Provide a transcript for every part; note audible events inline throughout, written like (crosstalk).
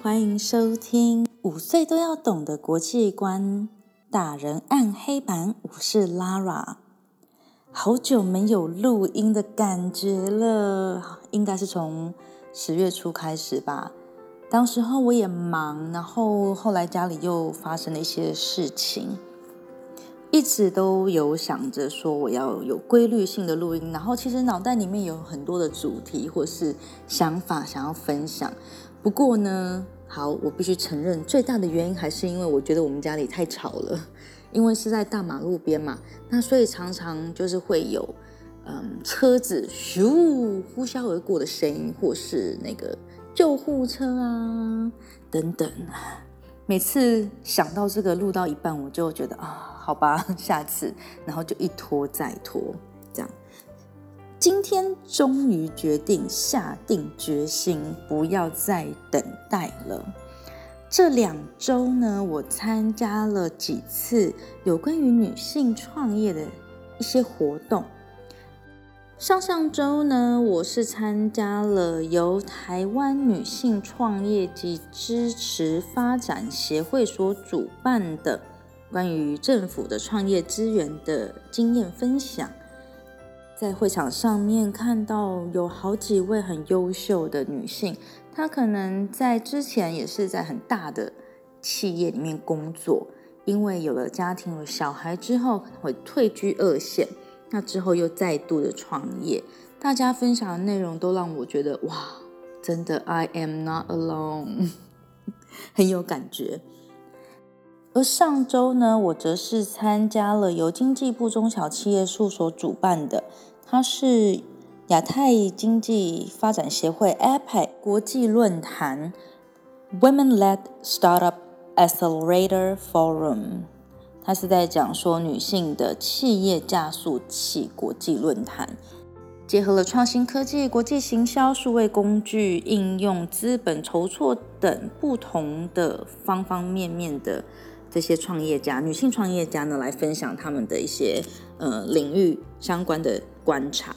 欢迎收听五岁都要懂的国际观大人暗黑版。我是 Lara，好久没有录音的感觉了，应该是从十月初开始吧。当时候我也忙，然后后来家里又发生了一些事情。一直都有想着说我要有规律性的录音，然后其实脑袋里面有很多的主题或是想法想要分享。不过呢，好，我必须承认，最大的原因还是因为我觉得我们家里太吵了，因为是在大马路边嘛，那所以常常就是会有嗯车子咻呼啸而过的声音，或是那个救护车啊等等。每次想到这个录到一半，我就觉得啊。好吧，(laughs) 下次，然后就一拖再拖，今天终于决定下定决心，不要再等待了。这两周呢，我参加了几次有关于女性创业的一些活动。上上周呢，我是参加了由台湾女性创业及支持发展协会所主办的。关于政府的创业资源的经验分享，在会场上面看到有好几位很优秀的女性，她可能在之前也是在很大的企业里面工作，因为有了家庭、有小孩之后会退居二线，那之后又再度的创业。大家分享的内容都让我觉得哇，真的 I am not alone，(laughs) 很有感觉。而上周呢，我则是参加了由经济部中小企业处所主办的，它是亚太经济发展协会 （APEC） 国际论坛 （Women-led Startup Accelerator Forum）。它是在讲说女性的企业加速器国际论坛，结合了创新科技、国际行销、数位工具、应用资本筹措等不同的方方面面的。这些创业家，女性创业家呢，来分享他们的一些呃领域相关的观察。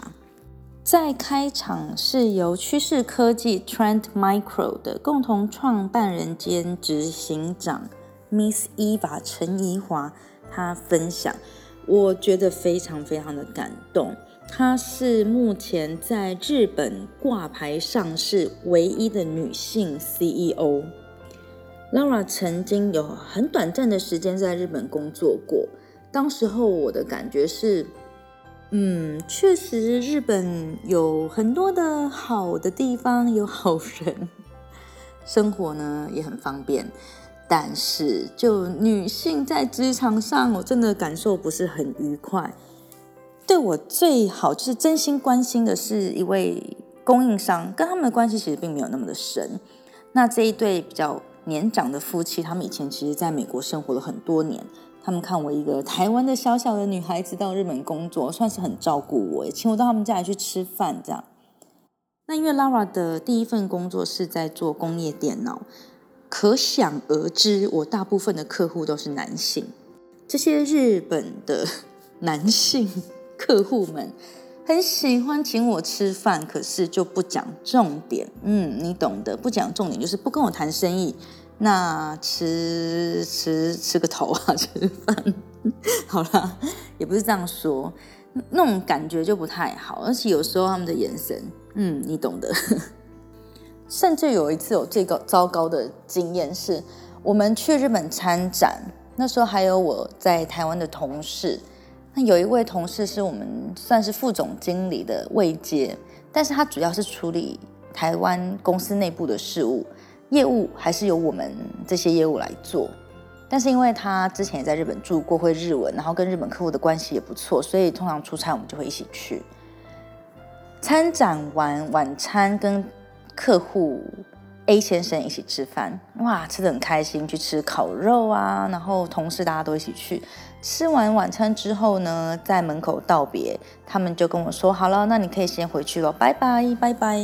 在开场是由趋势科技 Trend Micro 的共同创办人兼执行长 Miss Eva 陈怡华，她分享，我觉得非常非常的感动。她是目前在日本挂牌上市唯一的女性 CEO。Laura 曾经有很短暂的时间在日本工作过，当时候我的感觉是，嗯，确实日本有很多的好的地方，有好人，(laughs) 生活呢也很方便，但是就女性在职场上，我真的感受不是很愉快。对我最好就是真心关心的是一位供应商，跟他们的关系其实并没有那么的深。那这一对比较。年长的夫妻，他们以前其实在美国生活了很多年。他们看我一个台湾的小小的女孩子到日本工作，算是很照顾我，请我到他们家里去吃饭。这样，那因为 Lara 的第一份工作是在做工业电脑，可想而知，我大部分的客户都是男性。这些日本的 (laughs) 男性客户们。很喜欢请我吃饭，可是就不讲重点。嗯，你懂得，不讲重点就是不跟我谈生意。那吃吃吃个头啊，吃饭。(laughs) 好了，也不是这样说，那种感觉就不太好。而且有时候他们的眼神，嗯，你懂得。(laughs) 甚至有一次有最高糟糕的经验是，我们去日本参展，那时候还有我在台湾的同事。那有一位同事是我们算是副总经理的位阶，但是他主要是处理台湾公司内部的事务，业务还是由我们这些业务来做。但是因为他之前也在日本住过，会日文，然后跟日本客户的关系也不错，所以通常出差我们就会一起去参展完晚餐，跟客户 A 先生一起吃饭，哇，吃的很开心，去吃烤肉啊，然后同事大家都一起去。吃完晚餐之后呢，在门口道别，他们就跟我说：“好了，那你可以先回去了，拜拜，拜拜。”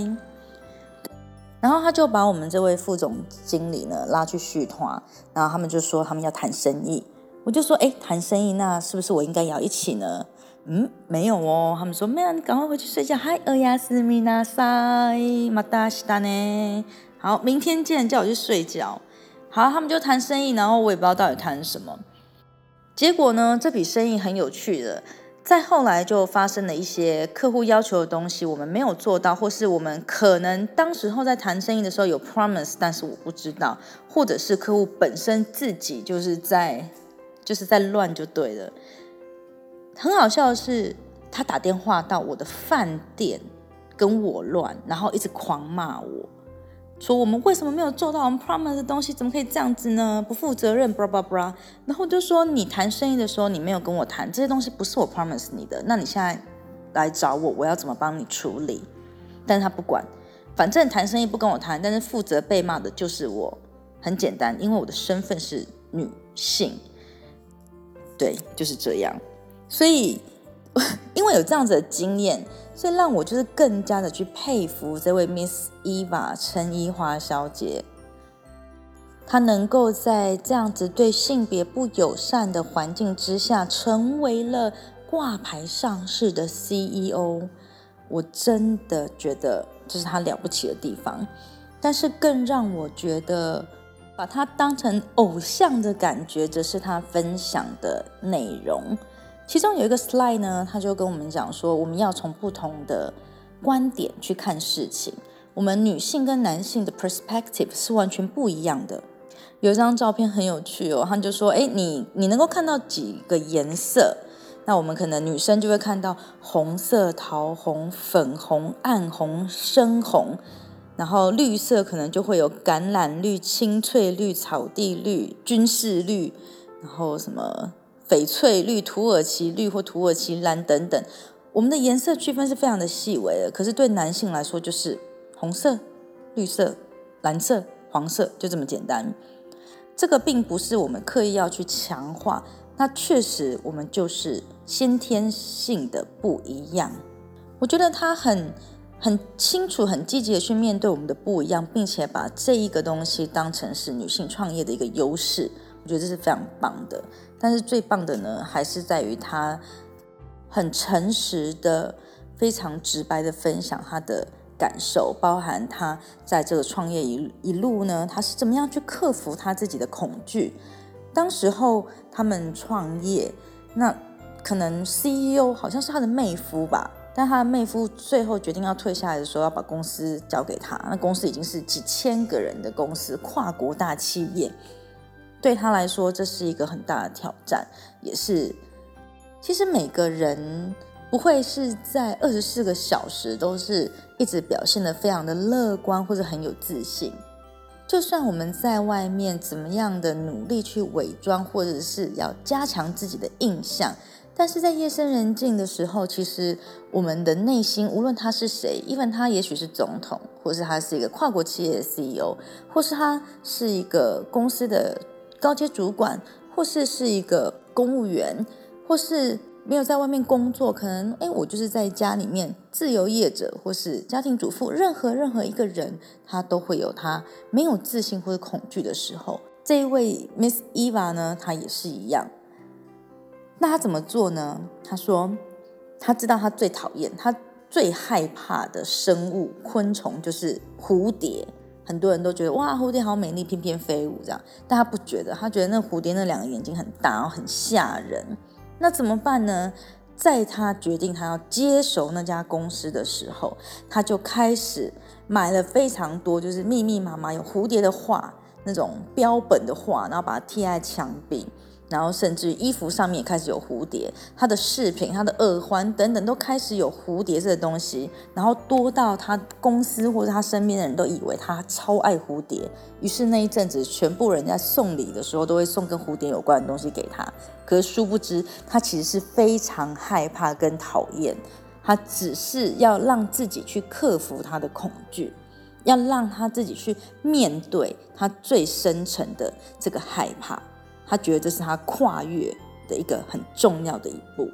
然后他就把我们这位副总经理呢拉去续团，然后他们就说他们要谈生意，我就说：“哎，谈生意，那是不是我应该也要一起呢？”嗯，没有哦，他们说：“没有，你赶快回去睡觉。”嗨，二亚斯米纳塞马达西达呢？好，明天见，叫我去睡觉。好，他们就谈生意，然后我也不知道到底谈什么。结果呢，这笔生意很有趣的。再后来就发生了一些客户要求的东西，我们没有做到，或是我们可能当时候在谈生意的时候有 promise，但是我不知道，或者是客户本身自己就是在就是在乱就对了。很好笑的是，他打电话到我的饭店跟我乱，然后一直狂骂我。说我们为什么没有做到我们 promise 的东西？怎么可以这样子呢？不负责任，blah blah blah。然后就说你谈生意的时候，你没有跟我谈这些东西，不是我 promise 你的。那你现在来找我，我要怎么帮你处理？但是他不管，反正谈生意不跟我谈，但是负责被骂的就是我。很简单，因为我的身份是女性，对，就是这样。所以 (laughs) 因为有这样子的经验。所以让我就是更加的去佩服这位 Miss Eva 陈怡华小姐，她能够在这样子对性别不友善的环境之下，成为了挂牌上市的 CEO，我真的觉得这是她了不起的地方。但是更让我觉得把她当成偶像的感觉，则是她分享的内容。其中有一个 slide 呢，他就跟我们讲说，我们要从不同的观点去看事情。我们女性跟男性的 perspective 是完全不一样的。有一张照片很有趣哦，他就说，哎，你你能够看到几个颜色？那我们可能女生就会看到红色、桃红、粉红、暗红、深红，然后绿色可能就会有橄榄绿、青翠绿、草地绿、军事绿，然后什么？翡翠绿、土耳其绿或土耳其蓝等等，我们的颜色区分是非常的细微的。可是对男性来说，就是红色、绿色、蓝色、黄色，就这么简单。这个并不是我们刻意要去强化，那确实我们就是先天性的不一样。我觉得他很很清楚、很积极的去面对我们的不一样，并且把这一个东西当成是女性创业的一个优势。我觉得这是非常棒的。但是最棒的呢，还是在于他很诚实的、非常直白的分享他的感受，包含他在这个创业一一路呢，他是怎么样去克服他自己的恐惧。当时候他们创业，那可能 CEO 好像是他的妹夫吧，但他的妹夫最后决定要退下来的时候，要把公司交给他。那公司已经是几千个人的公司，跨国大企业。对他来说，这是一个很大的挑战，也是。其实每个人不会是在二十四个小时都是一直表现的非常的乐观或者很有自信。就算我们在外面怎么样的努力去伪装，或者是要加强自己的印象，但是在夜深人静的时候，其实我们的内心，无论他是谁，因为他也许是总统，或是他是一个跨国企业的 CEO，或是他是一个公司的。高阶主管，或是是一个公务员，或是没有在外面工作，可能哎，我就是在家里面自由业者，或是家庭主妇，任何任何一个人，他都会有他没有自信或者恐惧的时候。这一位 Miss Eva 呢，她也是一样。那她怎么做呢？她说，她知道她最讨厌、她最害怕的生物昆虫就是蝴蝶。很多人都觉得哇，蝴蝶好美丽，翩翩飞舞这样，但他不觉得，他觉得那蝴蝶那两个眼睛很大，然后很吓人。那怎么办呢？在他决定他要接手那家公司的时候，他就开始买了非常多，就是密密麻麻有蝴蝶的画，那种标本的画，然后把它贴在墙壁。然后甚至衣服上面也开始有蝴蝶，他的饰品、他的耳环等等都开始有蝴蝶这个东西，然后多到他公司或者他身边的人都以为他超爱蝴蝶，于是那一阵子全部人在送礼的时候都会送跟蝴蝶有关的东西给他。可是殊不知，他其实是非常害怕跟讨厌，他只是要让自己去克服他的恐惧，要让他自己去面对他最深层的这个害怕。他觉得这是他跨越的一个很重要的一步，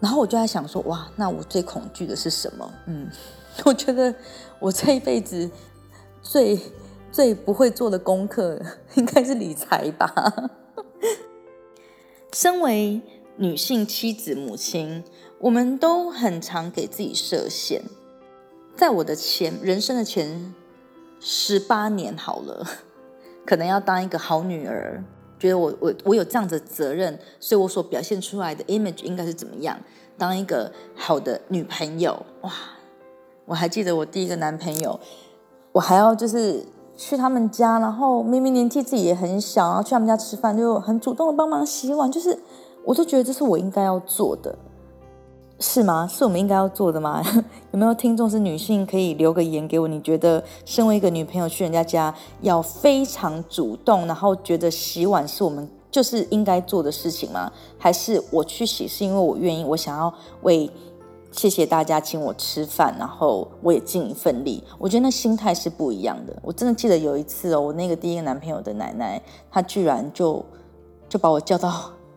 然后我就在想说，哇，那我最恐惧的是什么？嗯，(laughs) 我觉得我这一辈子最最不会做的功课应该是理财吧。(laughs) 身为女性、妻子、母亲，我们都很常给自己设限，在我的前人生的前。十八年好了，可能要当一个好女儿，觉得我我我有这样的责任，所以我所表现出来的 image 应该是怎么样？当一个好的女朋友，哇！我还记得我第一个男朋友，我还要就是去他们家，然后明明年纪自己也很小，然后去他们家吃饭，就很主动的帮忙洗碗，就是我都觉得这是我应该要做的。是吗？是我们应该要做的吗？(laughs) 有没有听众是女性，可以留个言给我？你觉得身为一个女朋友去人家家要非常主动，然后觉得洗碗是我们就是应该做的事情吗？还是我去洗是因为我愿意，我想要为谢谢大家请我吃饭，然后我也尽一份力。我觉得那心态是不一样的。我真的记得有一次哦，我那个第一个男朋友的奶奶，她居然就就把我叫到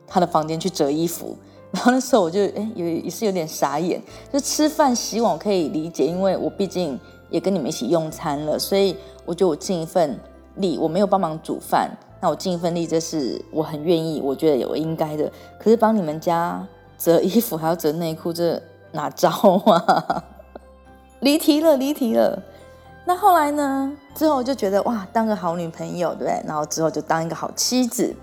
她的房间去折衣服。然后那时候我就哎，有也是有点傻眼。就吃饭洗碗我可以理解，因为我毕竟也跟你们一起用餐了，所以我觉得我尽一份力，我没有帮忙煮饭，那我尽一份力，这是我很愿意，我觉得有应该的。可是帮你们家折衣服还要折内裤，这哪招啊？(laughs) 离题了，离题了。那后来呢？之后就觉得哇，当个好女朋友，对不对？然后之后就当一个好妻子。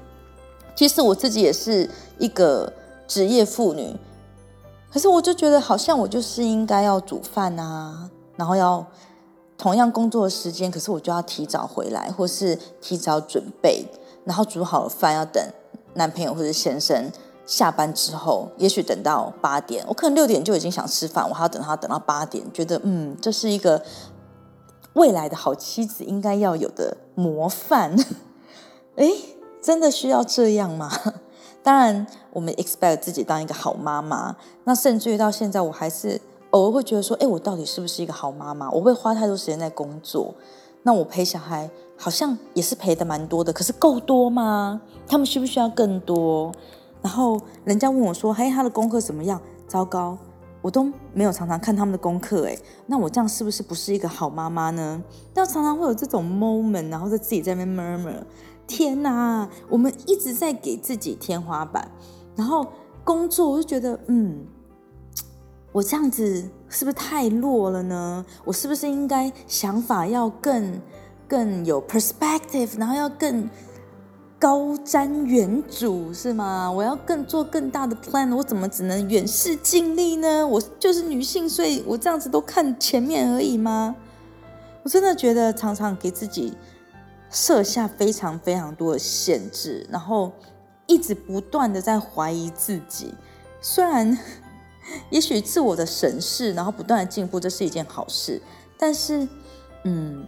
其实我自己也是一个。职业妇女，可是我就觉得好像我就是应该要煮饭啊，然后要同样工作的时间，可是我就要提早回来，或是提早准备，然后煮好了饭要等男朋友或者先生下班之后，也许等到八点，我可能六点就已经想吃饭，我还要等他等到八点，觉得嗯，这是一个未来的好妻子应该要有的模范。(laughs) 哎，真的需要这样吗？当然，我们 expect 自己当一个好妈妈，那甚至于到现在，我还是偶尔会觉得说，哎，我到底是不是一个好妈妈？我会花太多时间在工作，那我陪小孩好像也是陪的蛮多的，可是够多吗？他们需不需要更多？然后人家问我说，嘿，他的功课怎么样？糟糕，我都没有常常看他们的功课，哎，那我这样是不是不是一个好妈妈呢？那常常会有这种 moment，然后在自己在那边 murmur。天哪，我们一直在给自己天花板，然后工作我就觉得，嗯，我这样子是不是太弱了呢？我是不是应该想法要更更有 perspective，然后要更高瞻远瞩，是吗？我要更做更大的 plan，我怎么只能远视近利呢？我就是女性，所以我这样子都看前面而已吗？我真的觉得常常给自己。设下非常非常多的限制，然后一直不断的在怀疑自己。虽然 (laughs) 也许自我的审视，然后不断的进步，这是一件好事。但是，嗯，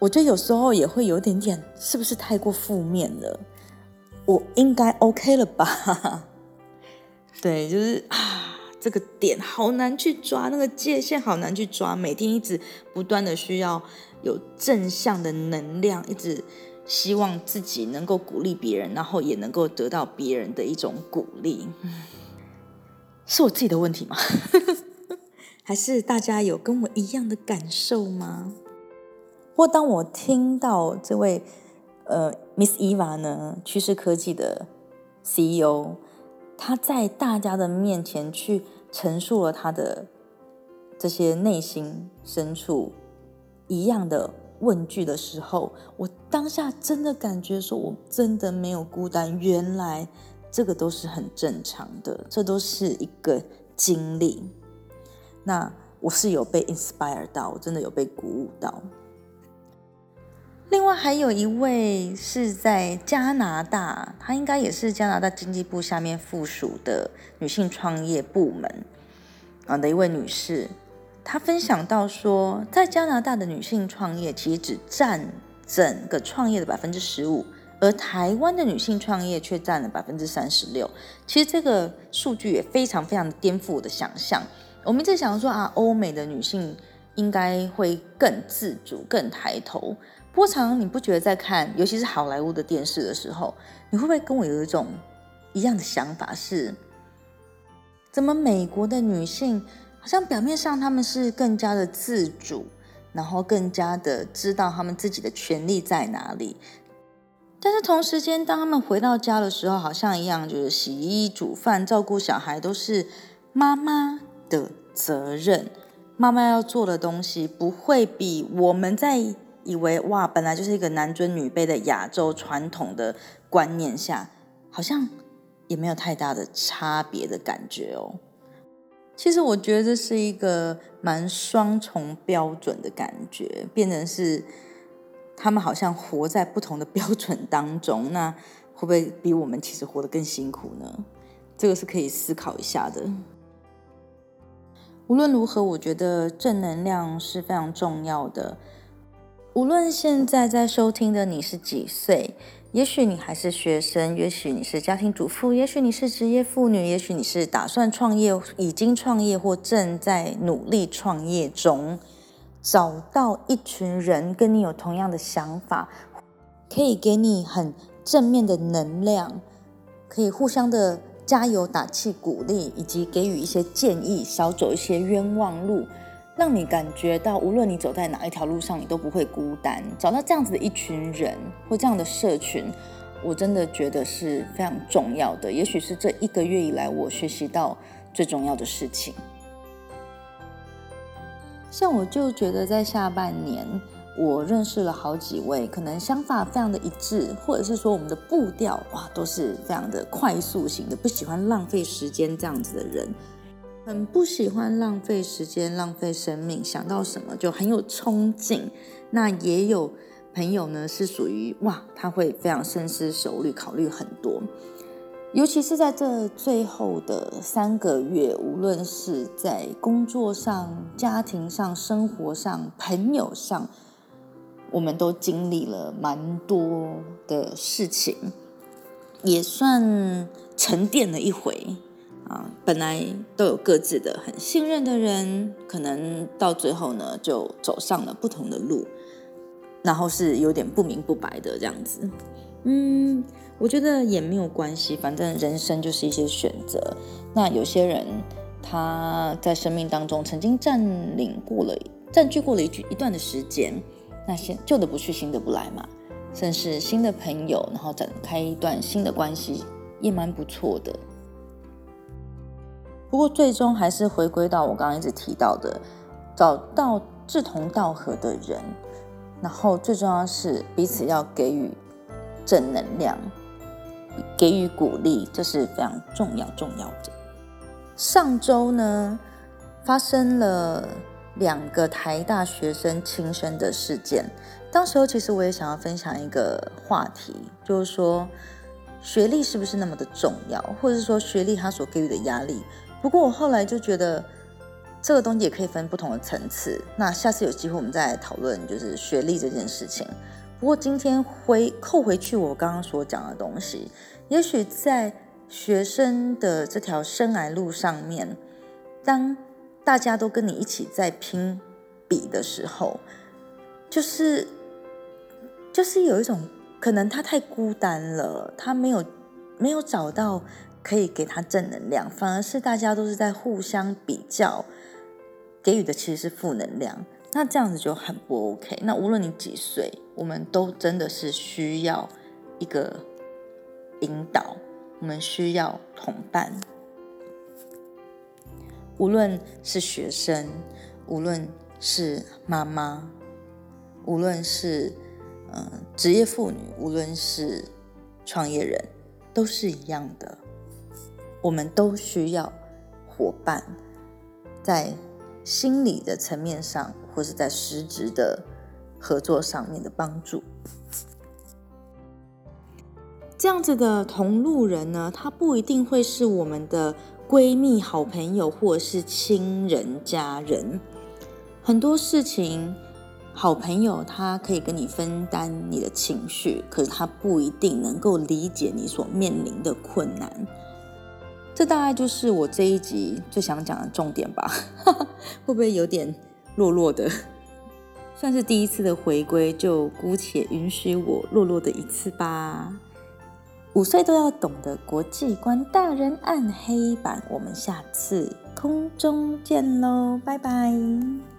我觉得有时候也会有点点，是不是太过负面了？我应该 OK 了吧？(laughs) 对，就是啊，这个点好难去抓，那个界限好难去抓。每天一直不断的需要。有正向的能量，一直希望自己能够鼓励别人，然后也能够得到别人的一种鼓励。是我自己的问题吗？(laughs) 还是大家有跟我一样的感受吗？不过当我听到这位呃 Miss Eva 呢，趋势科技的 CEO，他在大家的面前去陈述了他的这些内心深处。一样的问句的时候，我当下真的感觉说，我真的没有孤单。原来这个都是很正常的，这都是一个经历。那我是有被 inspire 到，我真的有被鼓舞到。另外还有一位是在加拿大，她应该也是加拿大经济部下面附属的女性创业部门啊的一位女士。他分享到说，在加拿大的女性创业其实只占整个创业的百分之十五，而台湾的女性创业却占了百分之三十六。其实这个数据也非常非常颠覆我的想象。我们一直想说啊，欧美的女性应该会更自主、更抬头。不过常你不觉得在看，尤其是好莱坞的电视的时候，你会不会跟我有一种一样的想法？是，怎么美国的女性？好像表面上他们是更加的自主，然后更加的知道他们自己的权利在哪里，但是同时间，当他们回到家的时候，好像一样就是洗衣、煮饭、照顾小孩都是妈妈的责任。妈妈要做的东西不会比我们在以为哇，本来就是一个男尊女卑的亚洲传统的观念下，好像也没有太大的差别的感觉哦。其实我觉得这是一个蛮双重标准的感觉，变成是他们好像活在不同的标准当中，那会不会比我们其实活得更辛苦呢？这个是可以思考一下的。无论如何，我觉得正能量是非常重要的。无论现在在收听的你是几岁，也许你还是学生，也许你是家庭主妇，也许你是职业妇女，也许你是打算创业、已经创业或正在努力创业中，找到一群人跟你有同样的想法，可以给你很正面的能量，可以互相的加油打气、鼓励，以及给予一些建议，少走一些冤枉路。让你感觉到，无论你走在哪一条路上，你都不会孤单。找到这样子的一群人或这样的社群，我真的觉得是非常重要的。也许是这一个月以来我学习到最重要的事情。像我就觉得，在下半年，我认识了好几位，可能想法非常的一致，或者是说我们的步调哇都是非常的快速型的，不喜欢浪费时间这样子的人。很不喜欢浪费时间、浪费生命，想到什么就很有冲劲。那也有朋友呢，是属于哇，他会非常深思熟虑、考虑很多。尤其是在这最后的三个月，无论是在工作上、家庭上、生活上、朋友上，我们都经历了蛮多的事情，也算沉淀了一回。啊，本来都有各自的很信任的人，可能到最后呢，就走上了不同的路，然后是有点不明不白的这样子。嗯，我觉得也没有关系，反正人生就是一些选择。那有些人他在生命当中曾经占领过了、占据过了一一段的时间，那些旧的不去，新的不来嘛，甚至新的朋友，然后展开一段新的关系，也蛮不错的。不过，最终还是回归到我刚刚一直提到的，找到志同道合的人，然后最重要是彼此要给予正能量，给予鼓励，这是非常重要重要的。上周呢，发生了两个台大学生轻生的事件，当时候其实我也想要分享一个话题，就是说学历是不是那么的重要，或者是说学历它所给予的压力。不过我后来就觉得，这个东西也可以分不同的层次。那下次有机会我们再来讨论，就是学历这件事情。不过今天回扣回去我刚刚所讲的东西，也许在学生的这条生涯路上面，当大家都跟你一起在拼比的时候，就是就是有一种可能他太孤单了，他没有没有找到。可以给他正能量，反而是大家都是在互相比较，给予的其实是负能量。那这样子就很不 OK。那无论你几岁，我们都真的是需要一个引导，我们需要同伴。无论是学生，无论是妈妈，无论是嗯职业妇女，无论是创业人，都是一样的。我们都需要伙伴，在心理的层面上，或是在实质的合作上面的帮助。这样子的同路人呢，他不一定会是我们的闺蜜、好朋友，或是亲人、家人。很多事情，好朋友他可以跟你分担你的情绪，可是他不一定能够理解你所面临的困难。这大概就是我这一集最想讲的重点吧，(laughs) 会不会有点落落的？算是第一次的回归，就姑且允许我落落的一次吧。五岁都要懂得国际观大人暗黑版，我们下次空中见喽，拜拜。